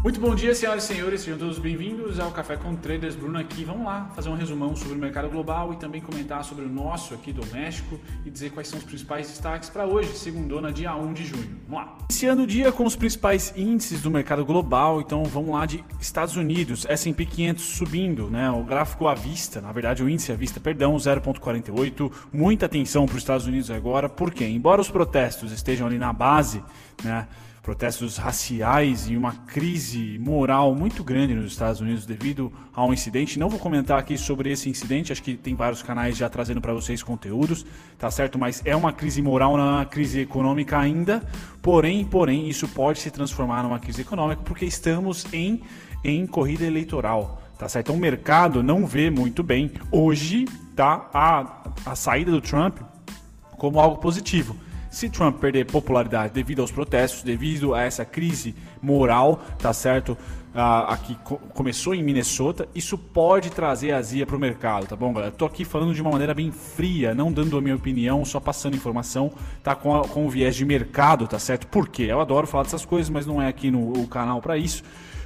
Muito bom dia, senhoras e senhores, sejam todos bem-vindos ao Café com Traders. Bruno aqui. Vamos lá fazer um resumão sobre o mercado global e também comentar sobre o nosso aqui doméstico e dizer quais são os principais destaques para hoje, segundona, dia 1 de junho. Vamos lá. Iniciando o dia com os principais índices do mercado global, então vamos lá de Estados Unidos, S&P 500 subindo, né? O gráfico à vista, na verdade o índice à vista, perdão, 0.48. Muita atenção para os Estados Unidos agora, porque embora os protestos estejam ali na base, né? Protestos raciais e uma crise moral muito grande nos Estados Unidos devido a um incidente. Não vou comentar aqui sobre esse incidente, acho que tem vários canais já trazendo para vocês conteúdos, tá certo? Mas é uma crise moral, não é uma crise econômica ainda. Porém, porém, isso pode se transformar numa crise econômica porque estamos em, em corrida eleitoral. Tá certo? Então o mercado não vê muito bem hoje tá, a, a saída do Trump como algo positivo. Se Trump perder popularidade devido aos protestos, devido a essa crise moral, tá certo? Uh, aqui co começou em Minnesota, isso pode trazer azia para o mercado, tá bom, galera? Tô aqui falando de uma maneira bem fria, não dando a minha opinião, só passando informação, tá? Com, a, com o viés de mercado, tá certo? Por quê? Eu adoro falar dessas coisas, mas não é aqui no canal para isso.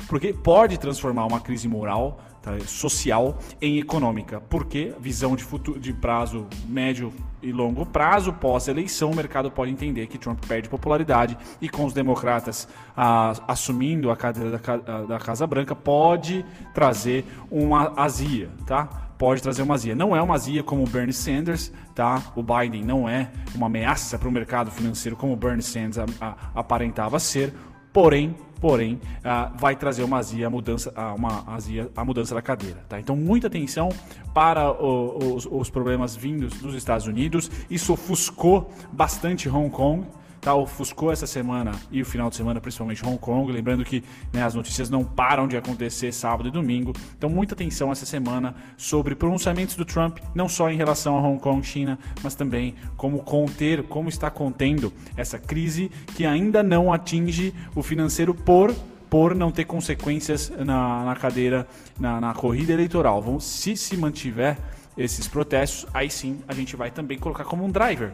Porque pode transformar uma crise moral tá, social em econômica. Porque visão de, futuro, de prazo médio e longo prazo, pós-eleição, o mercado pode entender que Trump perde popularidade e com os democratas ah, assumindo a cadeira da, da Casa Branca, pode trazer uma azia, tá? Pode trazer uma azia. Não é uma azia como o Bernie Sanders, tá? O Biden não é uma ameaça para o mercado financeiro como o Bernie Sanders a, a, aparentava ser. Porém, porém, uh, vai trazer uma azia, mudança, uh, uma azia, a mudança da cadeira. Tá? Então, muita atenção para os, os problemas vindos dos Estados Unidos. Isso ofuscou bastante Hong Kong tá, ofuscou essa semana e o final de semana, principalmente Hong Kong. Lembrando que né, as notícias não param de acontecer sábado e domingo. Então, muita atenção essa semana sobre pronunciamentos do Trump, não só em relação a Hong Kong, China, mas também como conter, como está contendo essa crise que ainda não atinge o financeiro por por não ter consequências na, na cadeira, na, na corrida eleitoral. Vão, se se mantiver esses protestos, aí sim a gente vai também colocar como um driver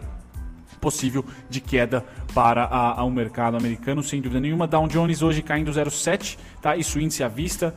possível de queda para a, a um mercado americano, sem dúvida nenhuma. Dow Jones hoje caindo 0,7, tá? Isso índice à vista.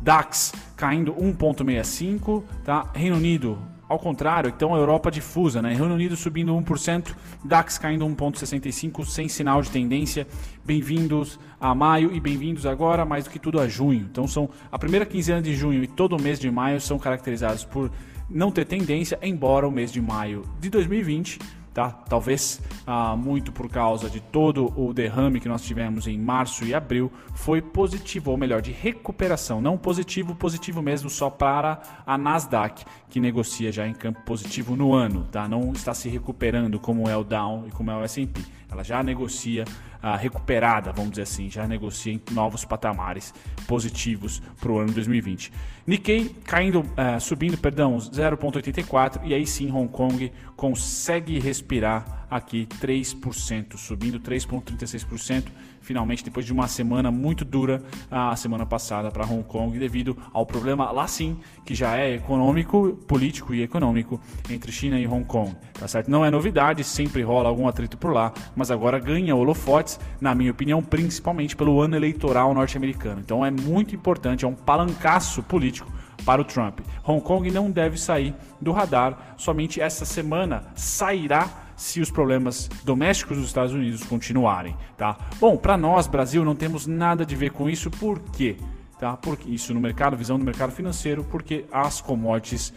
DAX caindo 1,65, tá? Reino Unido ao contrário, então a Europa difusa, né? Reino Unido subindo 1%, DAX caindo 1,65%, sem sinal de tendência. Bem-vindos a maio e bem-vindos agora, mais do que tudo, a junho. Então são a primeira quinzena de junho e todo o mês de maio são caracterizados por não ter tendência, embora o mês de maio de 2020 tá? Talvez ah, muito por causa de todo o derrame que nós tivemos em março e abril, foi positivo, ou melhor, de recuperação, não positivo, positivo mesmo só para a Nasdaq, que negocia já em campo positivo no ano, tá? Não está se recuperando como é o Dow e como é o S&P. Ela já negocia ah, recuperada, vamos dizer assim, já negocia em novos patamares positivos para o ano 2020. Nikkei caindo, ah, subindo, perdão, 0,84 e aí sim Hong Kong consegue respirar aqui 3%, subindo 3,36%, finalmente depois de uma semana muito dura a semana passada para Hong Kong devido ao problema lá sim, que já é econômico, político e econômico entre China e Hong Kong. Tá certo? Não é novidade, sempre rola algum atrito por lá, mas agora ganha holofotes, na minha opinião, principalmente pelo ano eleitoral norte-americano. Então é muito importante, é um palancaço político para o Trump. Hong Kong não deve sair do radar, somente essa semana sairá se os problemas domésticos dos Estados Unidos continuarem, tá? Bom, para nós, Brasil, não temos nada de ver com isso, por quê? Tá? Porque isso no mercado, visão do mercado financeiro, porque as commodities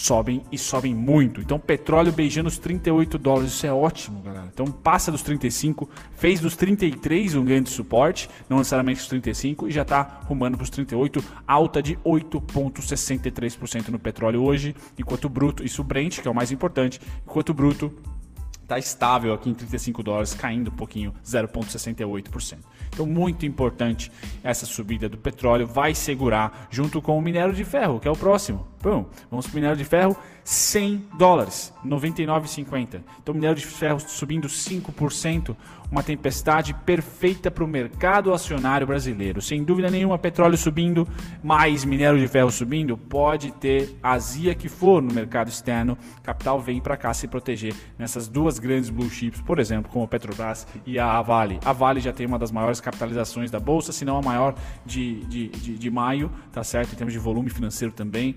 sobem e sobem muito. Então, petróleo beijando os 38 dólares, isso é ótimo, galera. Então, passa dos 35, fez dos 33 um grande suporte, não necessariamente os 35, e já está rumando para os 38, alta de 8,63% no petróleo hoje, enquanto o bruto, isso o Brent, que é o mais importante, enquanto o bruto está estável aqui em 35 dólares, caindo um pouquinho, 0,68%. Então, muito importante essa subida do petróleo, vai segurar junto com o minério de ferro, que é o próximo. Bom, vamos para o minério de ferro, 100 dólares, 99,50. Então, minério de ferro subindo 5%, uma tempestade perfeita para o mercado acionário brasileiro. Sem dúvida nenhuma, petróleo subindo, mais minério de ferro subindo, pode ter azia que for no mercado externo. Capital vem para cá se proteger nessas duas grandes blue chips, por exemplo, como a Petrobras e a Vale. A Vale já tem uma das maiores capitalizações da bolsa, se não a maior de, de, de, de maio, tá certo? Em termos de volume financeiro também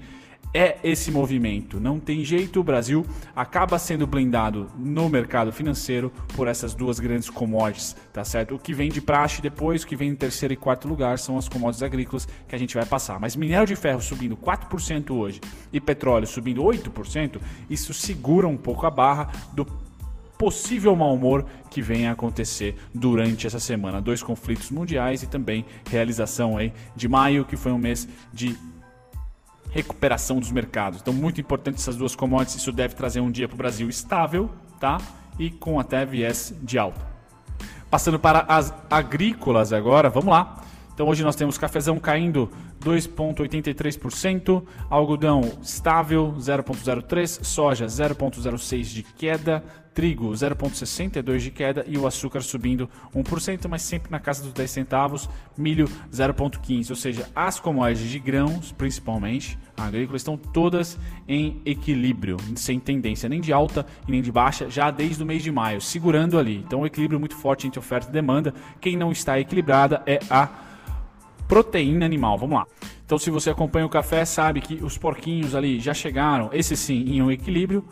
é esse movimento. Não tem jeito, o Brasil acaba sendo blindado no mercado financeiro por essas duas grandes commodities, tá certo? O que vem de praxe depois, o que vem em terceiro e quarto lugar são as commodities agrícolas que a gente vai passar. Mas minério de ferro subindo 4% hoje e petróleo subindo 8%, isso segura um pouco a barra do possível mau humor que venha a acontecer durante essa semana. Dois conflitos mundiais e também realização aí de maio, que foi um mês de recuperação dos mercados. Então, muito importante essas duas commodities. Isso deve trazer um dia para o Brasil estável, tá? E com até viés de alta. Passando para as agrícolas agora, vamos lá. Então, hoje nós temos cafezão caindo 2,83%, algodão estável 0,03%, soja 0,06% de queda, trigo 0,62 de queda e o açúcar subindo 1%, mas sempre na casa dos 10 centavos, milho 0,15, ou seja, as commodities de grãos, principalmente agrícolas, estão todas em equilíbrio, sem tendência nem de alta e nem de baixa, já desde o mês de maio, segurando ali. Então, um equilíbrio muito forte entre oferta e demanda. Quem não está equilibrada é a proteína animal. Vamos lá. Então, se você acompanha o café, sabe que os porquinhos ali já chegaram, esse sim, em um equilíbrio.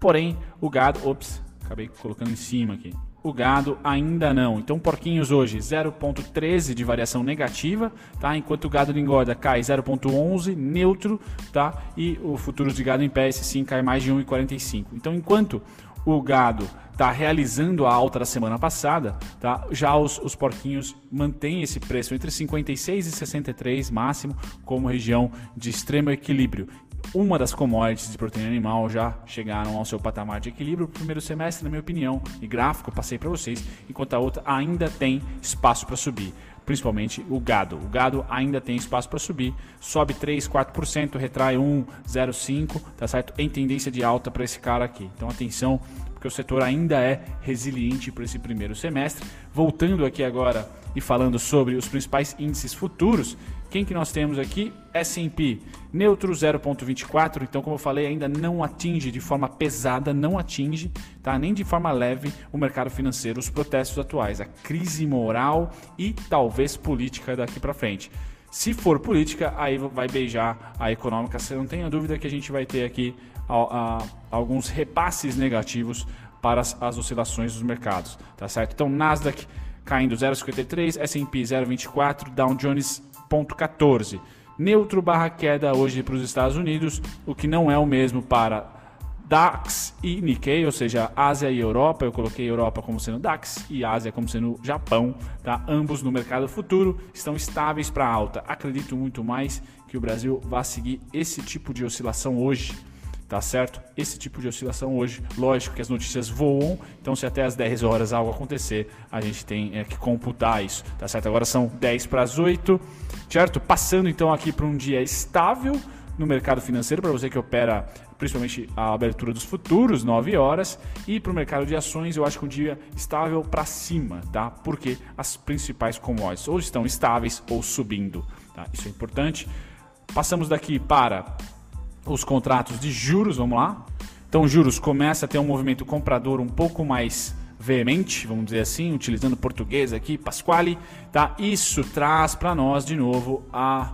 Porém, o gado, ops, acabei colocando em cima aqui. O gado ainda não. Então, porquinhos hoje 0.13 de variação negativa, tá? Enquanto o gado de engorda cai 0.11 neutro, tá? E o futuros de gado em pé esse sim cai mais de 1.45. Então, enquanto o gado está realizando a alta da semana passada, tá? já os, os porquinhos mantêm esse preço entre 56 e 63 máximo como região de extremo equilíbrio uma das commodities de proteína animal já chegaram ao seu patamar de equilíbrio no primeiro semestre, na minha opinião, e gráfico passei para vocês, enquanto a outra ainda tem espaço para subir. Principalmente o gado. O gado ainda tem espaço para subir, sobe 3, 4%, retrai 1, 0,5, tá certo? Em tendência de alta para esse cara aqui. Então atenção, porque o setor ainda é resiliente para esse primeiro semestre. Voltando aqui agora e falando sobre os principais índices futuros, quem que nós temos aqui? S&P neutro 0.24, então como eu falei, ainda não atinge de forma pesada, não atinge, tá? Nem de forma leve o mercado financeiro, os protestos atuais, a crise moral e talvez política daqui para frente. Se for política, aí vai beijar a econômica. Você não tenha dúvida que a gente vai ter aqui a, a, alguns repasses negativos para as, as oscilações dos mercados, tá certo? Então Nasdaq caindo 0,53, S&P 0,24, Dow Jones 0,14. Neutro barra queda hoje para os Estados Unidos, o que não é o mesmo para DAX e Nikkei, ou seja, Ásia e Europa. Eu coloquei Europa como sendo DAX e Ásia como sendo Japão, tá? Ambos no mercado futuro estão estáveis para alta. Acredito muito mais que o Brasil vá seguir esse tipo de oscilação hoje tá certo? Esse tipo de oscilação hoje, lógico que as notícias voam, então se até as 10 horas algo acontecer, a gente tem é, que computar isso, tá certo? Agora são 10 para as 8, certo? Passando então aqui para um dia estável no mercado financeiro, para você que opera principalmente a abertura dos futuros, 9 horas, e para o mercado de ações, eu acho que um dia estável para cima, tá? Porque as principais commodities ou estão estáveis ou subindo, tá? Isso é importante. Passamos daqui para os contratos de juros, vamos lá. Então, juros começa a ter um movimento comprador um pouco mais veemente, vamos dizer assim, utilizando português aqui, Pasquale, tá? Isso traz para nós de novo a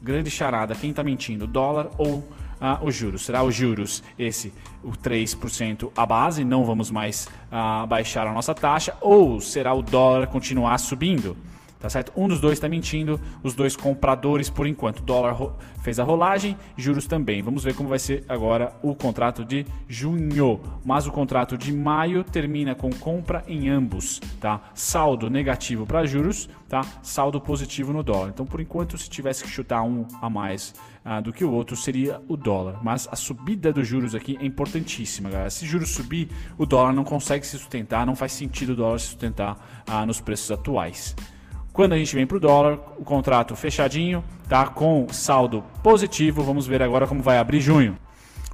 grande charada, quem está mentindo, dólar ou ah, os juros. Será os juros esse, o 3% a base, não vamos mais ah, baixar a nossa taxa, ou será o dólar continuar subindo? Tá certo? Um dos dois está mentindo, os dois compradores por enquanto. Dólar fez a rolagem, juros também. Vamos ver como vai ser agora o contrato de junho. Mas o contrato de maio termina com compra em ambos, tá? Saldo negativo para juros, tá? Saldo positivo no dólar. Então, por enquanto, se tivesse que chutar um a mais ah, do que o outro, seria o dólar. Mas a subida dos juros aqui é importantíssima, galera. Se juros subir, o dólar não consegue se sustentar, não faz sentido o dólar se sustentar ah, nos preços atuais. Quando a gente vem para o dólar, o contrato fechadinho, tá com saldo positivo. Vamos ver agora como vai abrir junho.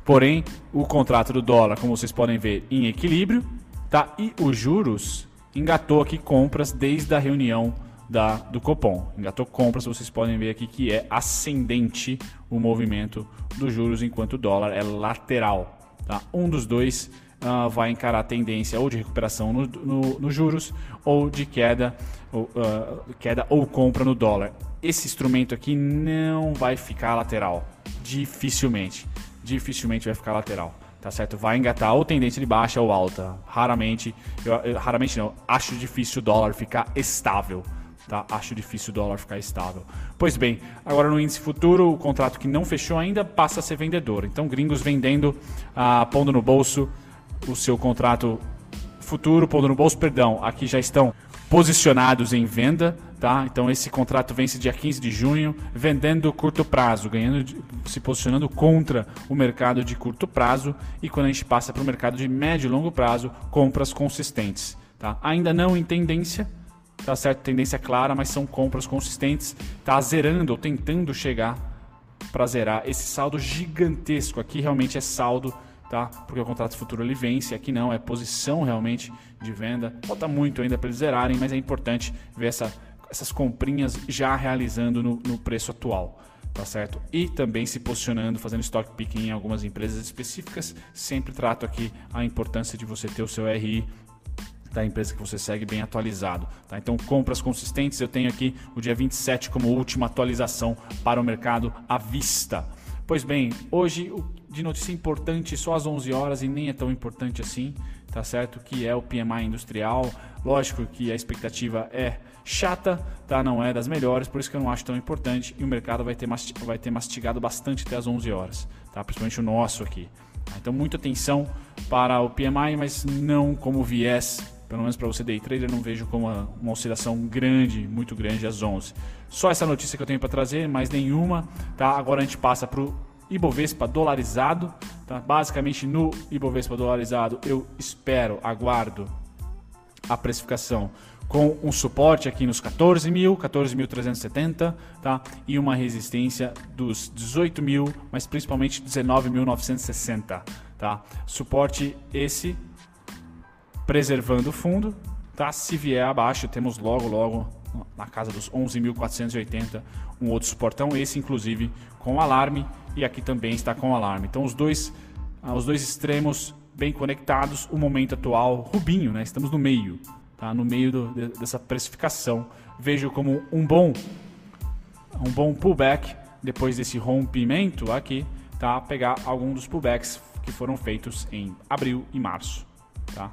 Porém, o contrato do dólar, como vocês podem ver, em equilíbrio, tá? E os juros engatou aqui compras desde a reunião da, do Copom. Engatou compras, vocês podem ver aqui que é ascendente o movimento dos juros, enquanto o dólar é lateral. Tá? Um dos dois uh, vai encarar tendência ou de recuperação nos no, no juros ou de queda ou, uh, queda ou compra no dólar. Esse instrumento aqui não vai ficar lateral, dificilmente. Dificilmente vai ficar lateral tá certo? Vai engatar ou tendência de baixa ou alta. Raramente, eu, eu, raramente não, acho difícil o dólar ficar estável. Tá? Acho difícil o dólar ficar estável. Pois bem, agora no índice futuro, o contrato que não fechou ainda passa a ser vendedor. Então, gringos vendendo, ah, pondo no bolso o seu contrato futuro, pondo no bolso, perdão, aqui já estão posicionados em venda, tá? Então esse contrato vence dia 15 de junho, vendendo curto prazo, ganhando, se posicionando contra o mercado de curto prazo e quando a gente passa para o mercado de médio e longo prazo, compras consistentes, tá? Ainda não em tendência, tá certo? Tendência clara, mas são compras consistentes. Tá zerando ou tentando chegar para zerar esse saldo gigantesco. Aqui realmente é saldo, tá? Porque o contrato futuro ele vence, aqui não, é posição realmente de venda. Falta muito ainda para eles zerarem, mas é importante ver essa, essas comprinhas já realizando no, no preço atual tá certo? E também se posicionando, fazendo stock picking em algumas empresas específicas. Sempre trato aqui a importância de você ter o seu RI da empresa que você segue bem atualizado. Tá? Então, compras consistentes, eu tenho aqui o dia 27 como última atualização para o mercado à vista. Pois bem, hoje de notícia importante só às 11 horas e nem é tão importante assim, tá certo? Que é o PMI industrial. Lógico que a expectativa é chata, tá? Não é das melhores, por isso que eu não acho tão importante e o mercado vai ter, vai ter mastigado bastante até às 11 horas, tá? Principalmente o nosso aqui. Então, muita atenção para o PMI, mas não como viés pelo menos para você day trader, não vejo como uma, oscilação grande, muito grande às 11. Só essa notícia que eu tenho para trazer, mais nenhuma. Tá? Agora a gente passa para o Ibovespa dolarizado. Tá? Basicamente no Ibovespa dolarizado eu espero, aguardo a precificação com um suporte aqui nos 14 mil, 14.370, tá? E uma resistência dos 18 mil, mas principalmente 19.960, tá? Suporte esse preservando o fundo, tá? Se vier abaixo, temos logo, logo na casa dos 11.480 um outro suportão, esse inclusive com alarme e aqui também está com alarme. Então os dois, ah, os dois extremos bem conectados, o momento atual, Rubinho, né? Estamos no meio, tá? No meio do, dessa precificação. Vejo como um bom um bom pullback depois desse rompimento aqui, tá? Pegar algum dos pullbacks que foram feitos em abril e março, tá?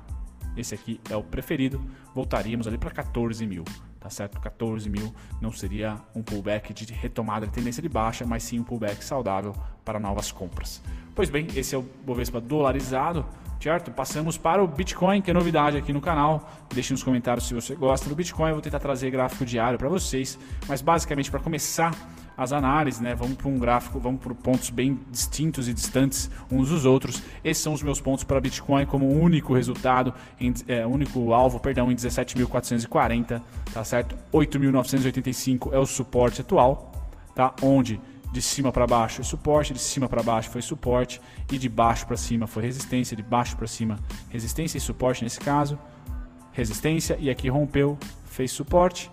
Esse aqui é o preferido. Voltaríamos ali para 14 mil. Tá certo? 14 mil não seria um pullback de retomada de tendência de baixa, mas sim um pullback saudável para novas compras. Pois bem, esse é o Bovespa dolarizado, certo? Passamos para o Bitcoin, que é novidade aqui no canal. Deixe nos comentários se você gosta do Bitcoin. Eu vou tentar trazer gráfico diário para vocês, mas basicamente para começar as análises, né? Vamos para um gráfico, vamos por pontos bem distintos e distantes uns dos outros. Esses são os meus pontos para Bitcoin como único resultado, em, é, único alvo, perdão, em 17.440, tá certo? 8.985 é o suporte atual, tá? Onde de cima para baixo é suporte, de cima para baixo foi suporte e de baixo para cima foi resistência, de baixo para cima resistência e suporte nesse caso, resistência e aqui rompeu, fez suporte,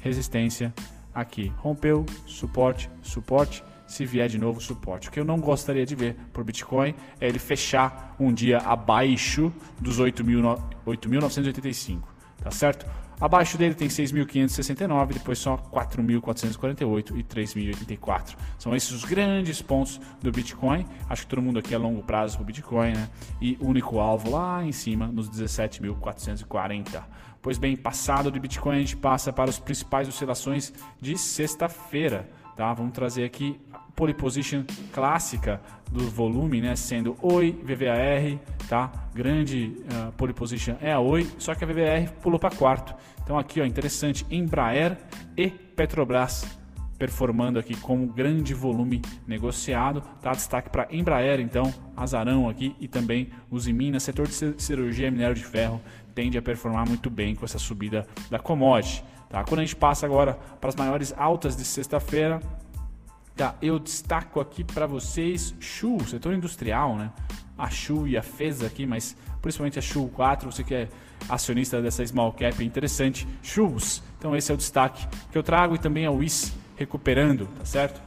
resistência aqui. Rompeu, suporte, suporte. Se vier de novo, suporte. O que eu não gostaria de ver por Bitcoin é ele fechar um dia abaixo dos 8.985, tá certo? Abaixo dele tem 6.569, depois só 4.448 e 3.084. São esses os grandes pontos do Bitcoin. Acho que todo mundo aqui é longo prazo para o Bitcoin, né? E único alvo lá em cima, nos 17.440. Pois bem, passado de Bitcoin, a gente passa para as principais oscilações de sexta-feira. Tá? Vamos trazer aqui a pole position clássica do volume, né? sendo Oi, VVAR, tá? grande uh, pole position é a Oi, só que a VVAR pulou para quarto. Então aqui, ó, interessante, Embraer e Petrobras performando aqui com grande volume negociado. Tá destaque para Embraer, então, Azarão aqui e também os Minas, setor de cirurgia minério de ferro tende a performar muito bem com essa subida da commodity. Tá? Quando a gente passa agora para as maiores altas de sexta-feira, tá? eu destaco aqui para vocês Shu, setor industrial, né? a Shu e a FESA aqui, mas principalmente a Shu 4, você que é acionista dessa small cap é interessante, Shus. Então esse é o destaque que eu trago e também a WIS recuperando, tá certo?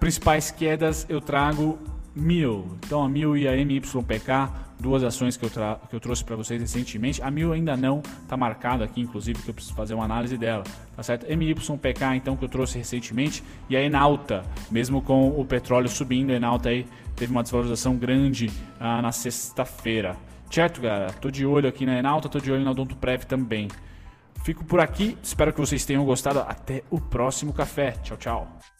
Principais quedas eu trago Mil. Então a Mil e a MYPK, duas ações que eu, que eu trouxe para vocês recentemente. A Mil ainda não está marcada aqui, inclusive, que eu preciso fazer uma análise dela, tá certo? MYPK, então, que eu trouxe recentemente. E a Enalta, mesmo com o petróleo subindo, a Enalta aí teve uma desvalorização grande ah, na sexta-feira. Certo, galera? Tô de olho aqui na Enalta, tô de olho na Odonto Prev também. Fico por aqui, espero que vocês tenham gostado. Até o próximo café. Tchau, tchau.